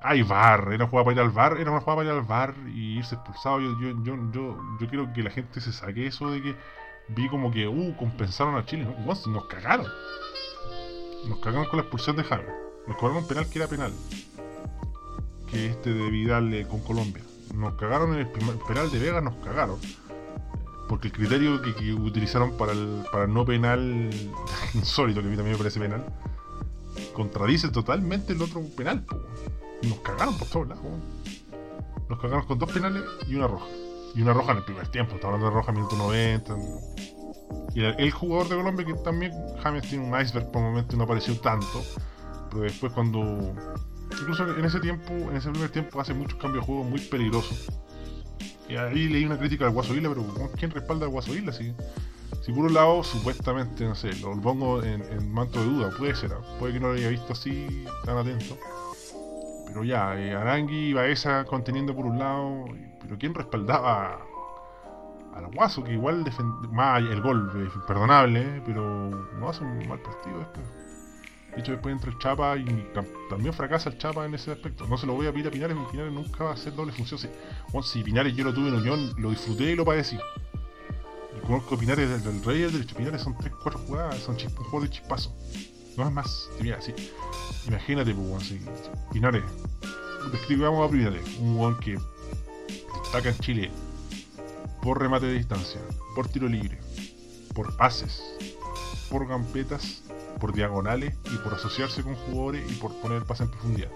hay bar, era una jugada para ir al bar, era una jugada para ir al bar y irse expulsado. Yo, yo, yo, yo, yo quiero que la gente se saque eso de que vi como que, uh, compensaron a Chile. No, nos cagaron. Nos cagaron con la expulsión de Jaime. Nos cobraron un penal que era penal. Que este de Vidal eh, con Colombia. Nos cagaron en el, penal de Vega, nos cagaron. Porque el criterio que, utilizaron para el, para no penal *laughs* insólito, que a mí también me parece penal, contradice totalmente el otro penal. Nos cagaron por todos lados. Nos cagaron con dos penales y una roja. Y una roja en el primer tiempo. Estaba hablando de roja minuto 90. Y el, jugador de Colombia que también James tiene un iceberg por momento no apareció tanto. Pero después cuando. Incluso en ese tiempo, en ese primer tiempo, hace muchos cambios de juego muy peligrosos. Y ahí leí una crítica al Guaso Isla, pero ¿quién respalda al Guaso Isla? Si, si por un lado, supuestamente, no sé, lo pongo en, manto de duda, puede ser, puede que no lo haya visto así tan atento. Pero ya, eh, Arangui y Baeza conteniendo por un lado, pero ¿quién respaldaba al Guaso? Que igual más el gol, eh, perdonable, eh, pero no hace un mal partido después. De hecho, después entra el Chapa y también fracasa el Chapa en ese aspecto. No se lo voy a pedir a Pinares, porque Pinares nunca va a hacer doble función. Si, si Pinares yo lo tuve en Unión, lo disfruté y lo padecí. Y conozco Pinares del, del Rey del derecho. Pinares son 3-4 jugadas, son un juego de chispazo. No es más. Mira, sí. Imagínate, pues, así. Pinares. Describamos a Pinares. Un weón que destaca en Chile por remate de distancia, por tiro libre, por pases, por gampetas, por diagonales y por asociarse con jugadores y por poner el pase en profundidad.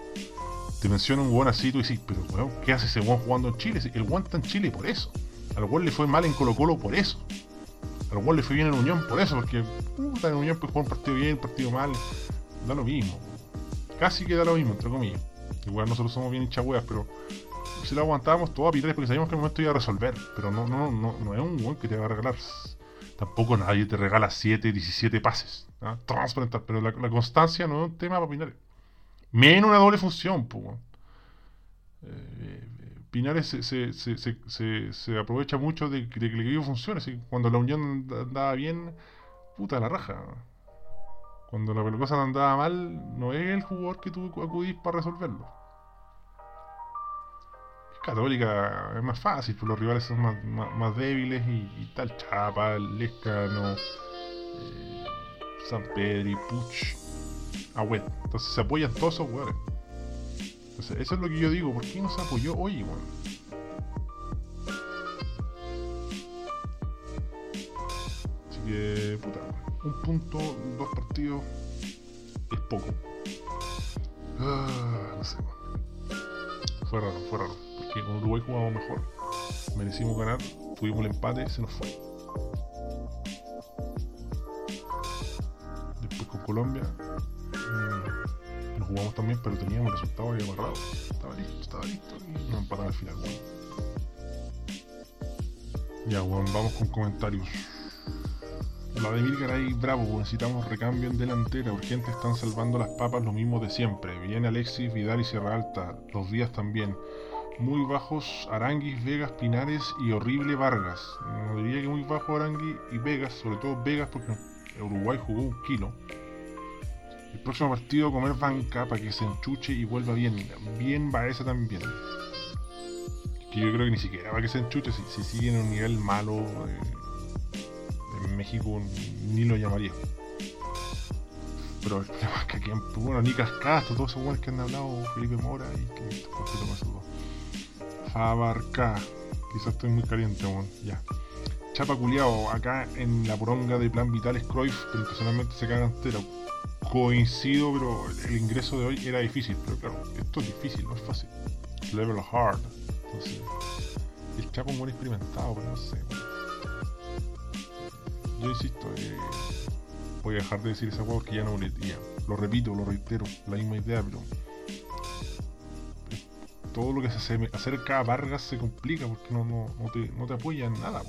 Te menciono un weón así, tú dices, pero weón, ¿qué hace ese weón jugando en Chile? El weón está en Chile por eso. Al weón le fue mal en Colo Colo por eso. Al weón le fue bien en Unión por eso, porque puta, en Unión pues jugar un partido bien, un partido mal, da lo mismo casi queda lo mismo, entre comillas. Igual nosotros somos bien hinchahueas, pero si lo aguantábamos todo a Pinares porque sabíamos que el momento iba a resolver. Pero no, no, no, no es un buen que te va a regalar. Tampoco nadie te regala 7, 17 pases. ¿ah? Transparentar. Pero la, constancia no es un tema para Pinares. Menos una doble función, pues. Pinares se, se, se, se, aprovecha mucho de, que el equipo funcione. Cuando la unión andaba bien, puta la raja. Cuando la cosa andaba mal, no es el jugador que tú acudís para resolverlo. Católica es más fácil, pues los rivales son más, débiles y, tal. Chapa, Lescano, eh, San Pedro, Puch, Agüet. Entonces se apoyan todos esos jugadores. Entonces, eso es lo que yo digo. ¿Por qué no se apoyó hoy, igual? Así que, puta, un punto, dos partidos, es poco. Ah, no sé. Fue raro, fue raro. Porque con Uruguay jugamos mejor. Merecimos ganar, tuvimos el empate, se nos fue. Después con Colombia, mm, nos jugamos también, pero teníamos el resultado ahí amarrado. Estaba listo, estaba listo y nos empataron al final, Ya, bueno, vamos con comentarios. Vladimir Garay Bravo, necesitamos recambio en delantera, urgente están salvando las papas los mismos de siempre. Viene Alexis, Vidal y Sierra Alta, los días también. muy bajos Aranguis, Vegas, Pinares y horrible Vargas. No diría que muy bajo Arangui y Vegas, sobre todo Vegas porque Uruguay jugó un kilo. El próximo partido comer banca para que se enchuche y vuelva bien. Bien esa también. Que yo creo que ni siquiera para que se enchuche, si, si sigue en un nivel malo eh, México ni lo llamaría. Pero el problema es que aquí, bueno, Nicas Castro, todos esos buenos que han hablado, Felipe Mora y que completo más dos. Fabarca, quizás estoy muy caliente, bueno, ya. Chapa culiao, acá en la poronga de Plan Vitales Cruyff, pero personalmente se caga entero. Coincido, pero el ingreso de hoy era difícil, pero claro, esto es difícil, no es fácil. Level hard. Entonces, el Chapo es muy experimentado, pero no sé. Yo insisto, eh, voy a dejar de decir esa hueá porque ya no boletía. Lo repito, lo reitero, la misma idea, pero todo lo que se acerca a Vargas se complica porque no, no, no, te, no te apoya en nada,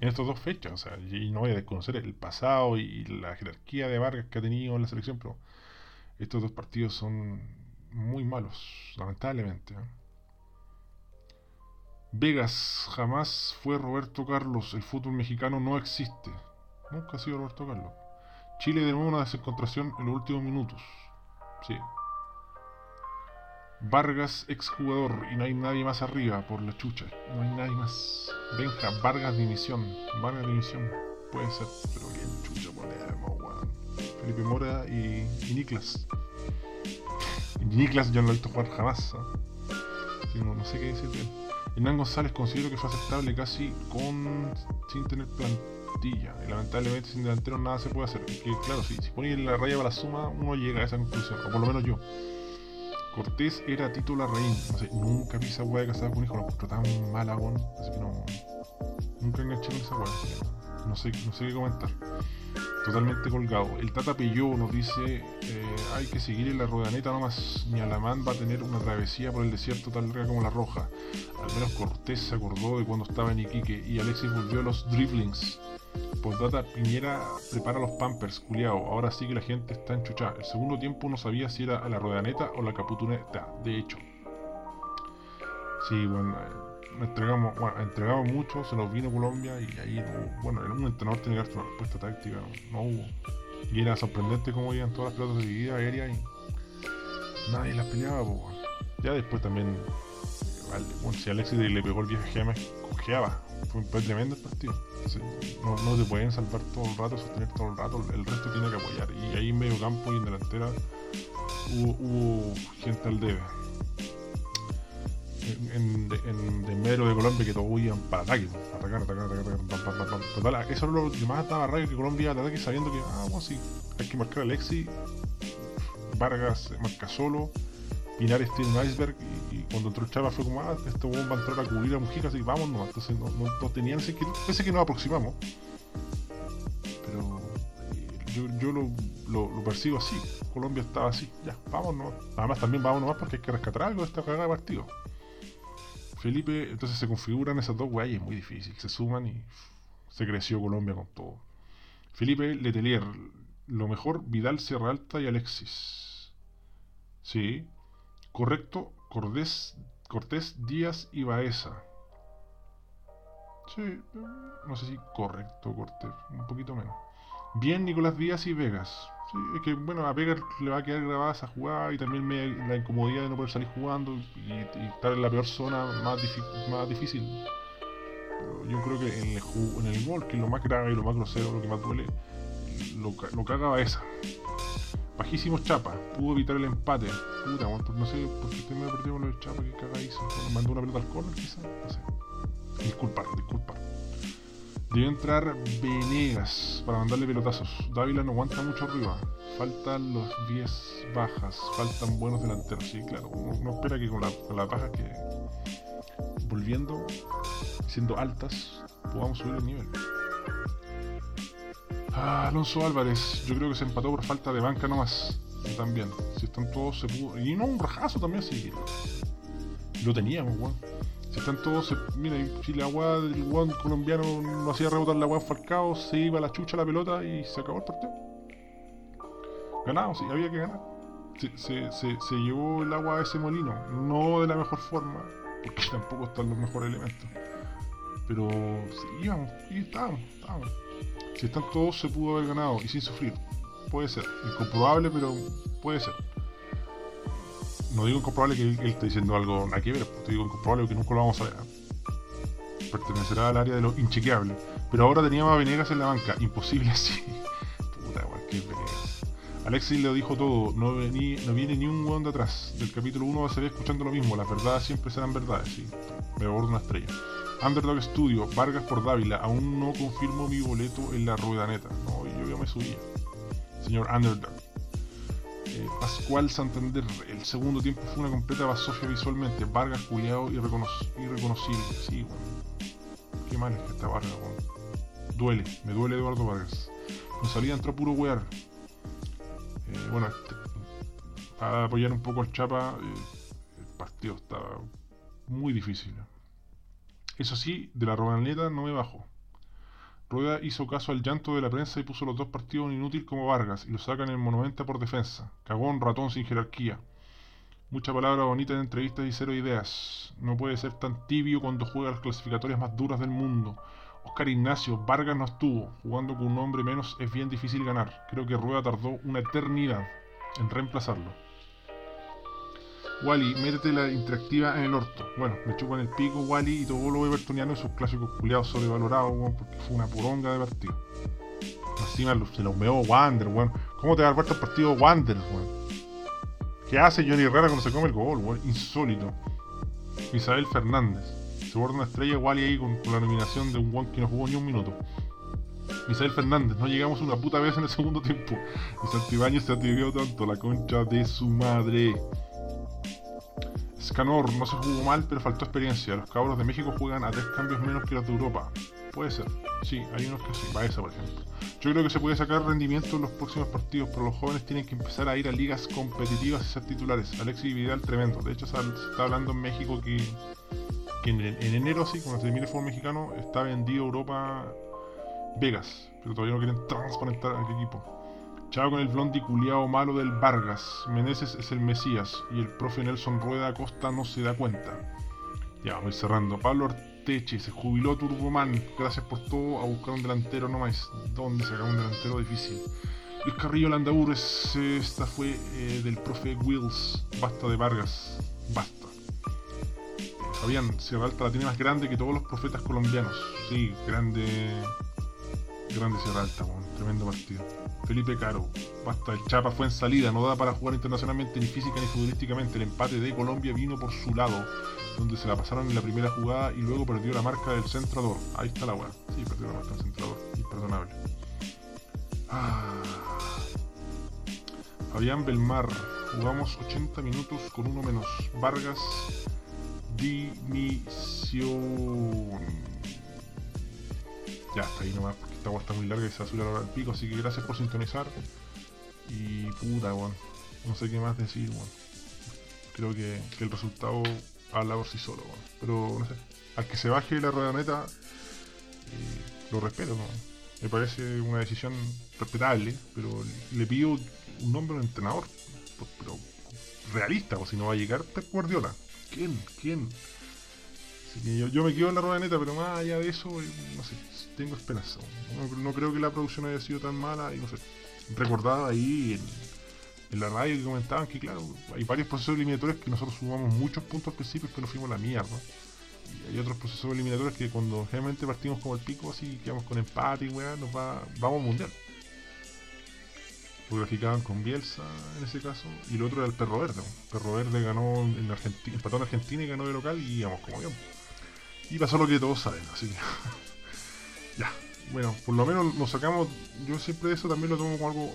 en estas dos fechas, o sea, y no voy a desconocer el pasado y la jerarquía de Vargas que ha tenido en la selección, pero estos dos partidos son muy malos, lamentablemente. Vegas jamás fue Roberto Carlos, el fútbol mexicano no existe. Nunca ha sido Roberto Carlos. Chile de nuevo una desconcentración en los últimos minutos. Sí. Vargas, exjugador, y no hay nadie más arriba por la chucha. No hay nadie más. Benja, Vargas dimisión. Vargas dimisión. Puede ser, pero bien chucha ponemos, Felipe Mora y, y Niklas. Niklas yo no lo he visto jugar jamás. no, no, sé qué decir de él. Hernán González considero que fue aceptable casi con sin tener plantilla. Y lamentablemente sin delantero nada se puede hacer. Que claro, si, si pones la raya para la suma, uno llega a esa conclusión. O por lo menos yo. Cortés era titular reín. No nunca vi esa de casada con un hijo, lo encontró tan mala, weón. Así que no. Nunca enganché con esa weá. No sé, no sé qué comentar. Totalmente colgado. El Tata Peyó nos dice: eh, hay que seguir en la rodaneta nomás. Ni Alamán va a tener una travesía por el desierto tan larga como la roja. Al menos Cortés se acordó de cuando estaba en Iquique y Alexis volvió a los dribblings. Postdata, Piñera prepara los Pampers, culiao. Ahora sí que la gente está enchuchada. El segundo tiempo no sabía si era a la rodaneta o la caputuneta, de hecho. Sí, bueno, eh, entregamos, bueno, entregamos mucho, se nos vino Colombia y ahí, bueno, un entrenador tiene que dar una respuesta táctica, no, hubo. Y era sorprendente cómo iban todas las pelotas de vida aérea y nadie las peleaba, pues, Ya después también, bueno, si Alexis le pegó el viaje Gemes, cojeaba. Fue, tremendo el partido. no, no te pueden salvar todo el rato, sostener todo el rato, el resto tiene que apoyar. Y ahí en medio campo y en delantera hubo, gente al debe. En, en, en, medio de Colombia que todos iban para ataque, atacar, atacar, atacar, atacar, Total, eso es lo que más estaba raro que Colombia ataque sabiendo que, ah, bueno, hay que marcar a Alexi, Vargas marca solo, Pinares tiene un iceberg y, cuando entró Chava fue como, ah, este weón va a entrar a cubrir a Mujica, así vamos nomás. Entonces no, no, tenían ese que pese que nos aproximamos. Pero eh, yo, yo lo, lo, percibo así. Colombia estaba así, ya, vamos nomás. Además también vamos nomás porque hay que rescatar algo de esta cagada de partido. Felipe, entonces se configuran esas dos weas es muy difícil. Se suman y se creció Colombia con todo. Felipe Letelier, lo mejor Vidal, Sierra Alta y Alexis. Sí, Correcto, Cortés, Cortés Díaz y Baeza. Sí, no sé si correcto Cortés, un poquito menos. Bien Nicolás Díaz y Vegas. Es que bueno, a Vegas le va a quedar grabada esa jugada y también me, la incomodidad de no poder salir jugando y, estar en la peor zona más, más difícil. Yo creo que en el, en el gol, que es lo más grave y lo más grosero, lo que más duele, lo, lo caga Baeza. Bajísimo Chapa, pudo evitar el empate. Puta, no sé por qué me perdió con el Chapa, que caga hizo. Mandó una pelota al corner, quizás, no sé. Disculpar, disculpar. Debe entrar Venegas para mandarle pelotazos. Dávila no aguanta mucho arriba. Faltan los 10 bajas. Faltan buenos delanteros. Sí, claro. Uno, espera que con, las bajas que volviendo, siendo altas, podamos subir el nivel. Ah, Alonso Álvarez, yo creo que se empató por falta de banca nomás. también. Si están todos, se pudo. Y no, un rajazo también, sí. Lo teníamos, weón. Si están todos, se... mira, si la agua del weón colombiano no hacía rebotar la agua Falcao, se iba la chucha la pelota y se acabó el partido. Ganamos, sí, había que ganar. se, se, llevó el agua a ese molino. No de la mejor forma, porque *laughs* tampoco están los mejores elementos. Pero sí, íbamos, y estábamos, estábamos. Si están todos, se pudo haber ganado y sin sufrir. Puede ser. Incomprobable, pero puede ser. No digo incomprobable que él, esté diciendo algo nada que ver, te digo incomprobable que nunca lo vamos a ver. Pertenecerá al área de lo inchequeable. Pero ahora teníamos a Venegas en la banca. Imposible *laughs* así. Puta, qué Venegas. Alexis le dijo todo, no, viene ni un hueón de atrás. Del capítulo 1 se ve escuchando lo mismo, las verdades siempre serán verdades. Me abordo una estrella. Underdog Studio, Vargas por Dávila, aún no confirmo mi boleto en la rueda neta. No, yo ya me subía. Señor Underdog. Pascual Santander, el segundo tiempo fue una completa basofia visualmente. Vargas culiado y irreconocible. Sí, bueno. Qué mal es que está Vargas, Duele, me duele Eduardo Vargas. Con salida entró puro wear. Eh, bueno, este, para apoyar un poco al Chapa, eh, el partido estaba muy difícil. Eso sí, de la Rodaneta no me bajo. Rueda hizo caso al llanto de la prensa y puso los dos partidos inútil como Vargas y lo saca en el Monumento por defensa. Cagón, ratón sin jerarquía. Mucha palabra bonita en entrevistas y cero ideas. No puede ser tan tibio cuando juega las clasificatorias más duras del mundo. Oscar Ignacio, Vargas no estuvo. Jugando con un hombre menos es bien difícil ganar. Creo que Rueda tardó una eternidad en reemplazarlo. Wally, métete la interactiva en el orto. Bueno, me chupo en el pico Wally y todo lo evertoniano y sus clásicos culiados sobrevalorados, porque fue una poronga de partido. Encima se lo meó Wander, weón. ¿Cómo te va a dar el partido Wander, weón? ¿Qué hace Johnny Herrera cuando se come el gol, weón? Insólito. Isabel Fernández. Se borra una estrella Wally ahí con, la nominación de un weón que no jugó ni un minuto. Isabel Fernández, no llegamos una puta vez en el segundo tiempo. Y Santibáñez se atrevió tanto, la concha de su madre. Scanor no se jugó mal, pero faltó experiencia. Los cabros de México juegan a tres cambios menos que los de Europa. Puede ser. Sí, hay unos que sí. esa, por ejemplo. Yo creo que se puede sacar rendimiento en los próximos partidos, pero los jóvenes tienen que empezar a ir a ligas competitivas y ser titulares. Alexis Vidal, tremendo. De hecho, se está hablando en México que, en, enero, sí, cuando termine el fútbol mexicano, está vendido Europa Vegas. Pero todavía no quieren transparentar a qué equipo. Chao con el blondi culiao malo del Vargas. Meneses es el Mesías y el profe Nelson Rueda Acosta no se da cuenta. Ya, voy cerrando. Pablo Arteche se jubiló Turboman. Gracias por todo. A buscar un delantero nomás. ¿Dónde sacar un delantero difícil? Luis Carrillo Landaur, esta fue eh, del profe Wills. Basta de Vargas. Basta. Fabián, Sierra Alta la tiene más grande que todos los profetas colombianos. Sí, grande. Grande Sierra Alta, tremendo partido. Felipe Caro. Basta, el Chapa fue en salida, no da para jugar internacionalmente ni física ni futbolísticamente. El empate de Colombia vino por su lado, donde se la pasaron en la primera jugada y luego perdió la marca del centrador. Ahí está la weá. Sí, perdió la marca del centrador. Imperdonable. Ah. Fabián Belmar. Jugamos 80 minutos con uno menos. Vargas. Dimisión. Ya, está ahí nomás esta agua está muy larga y se va a al pico, así que gracias por sintonizar. Y puta, weón. No sé qué más decir, weón. Creo que, el resultado habla por sí solo, weón. Pero no sé. Al que se baje la rueda neta, eh, lo respeto, Me parece una decisión respetable, pero le pido un nombre de entrenador. Pero realista, o si no va a llegar Pep Guardiola. ¿Quién? ¿Quién? yo, yo, me quedo en la rueda neta, pero más allá de eso, eh, no sé, tengo esperanza. No, creo que la producción haya sido tan mala y no sé. Recordaba ahí en, la radio que comentaban que, claro, hay varios procesos eliminatorios que nosotros sumamos muchos puntos al principio, pero fuimos la mierda. Y hay otros procesos eliminatorios que cuando generalmente partimos como el pico, así quedamos con empate y weá, nos va, vamos al mundial. Lo graficaban con Bielsa en ese caso, y el otro era el Perro Verde. El Perro Verde ganó en Argentina, empató en Argentina y ganó de local y íbamos como bien. Y pasó lo que todos saben, así que. *laughs* ya. Bueno, por lo menos nos sacamos. Yo siempre eso también lo tomo como algo,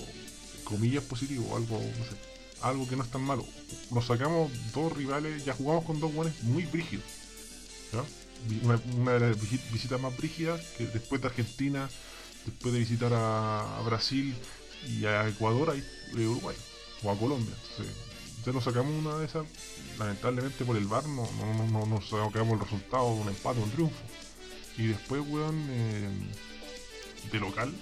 comillas, positivo, algo, no sé, algo que no es tan malo. Nos sacamos dos rivales, ya jugamos con dos buenos muy brígidos. Una, de las visitas más brígidas que después de Argentina, después de visitar a, Brasil y a Ecuador y Uruguay o a Colombia. Entonces, nos sacamos una de esas, lamentablemente por el VAR no, no, no, no nos sacamos el resultado de un empate un triunfo. Y después, weón, eh, de local.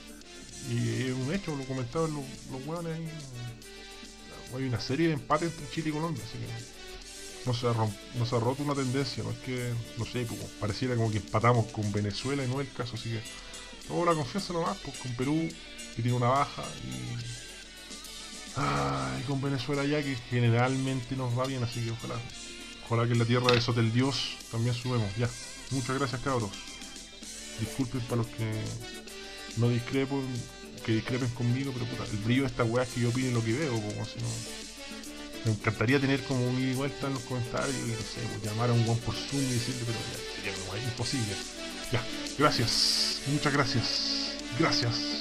Y es un hecho, lo comentaban los, los weones ahí. hay una serie de empates entre Chile y Colombia, así que no se, ha no se ha roto una tendencia, no es que, no sé, pues, pareciera como que empatamos con Venezuela y no es el caso, así que tengo la confianza nomás, pues con Perú, que tiene una baja, y, con Venezuela ya que generalmente nos va bien, así que ojalá, ojalá que en la tierra de Sotel Dios también subemos, ya. Muchas gracias cabros. Disculpen para los que no discrepo, que discrepen conmigo, pero puta, el brillo de esta weá es que yo opine lo que veo, como si no. Me encantaría tener como un ida y vuelta en los comentarios y no sé, pues, llamar a un one por Zoom y decirle, pero ya, sería como imposible. Ya, gracias, muchas gracias, gracias.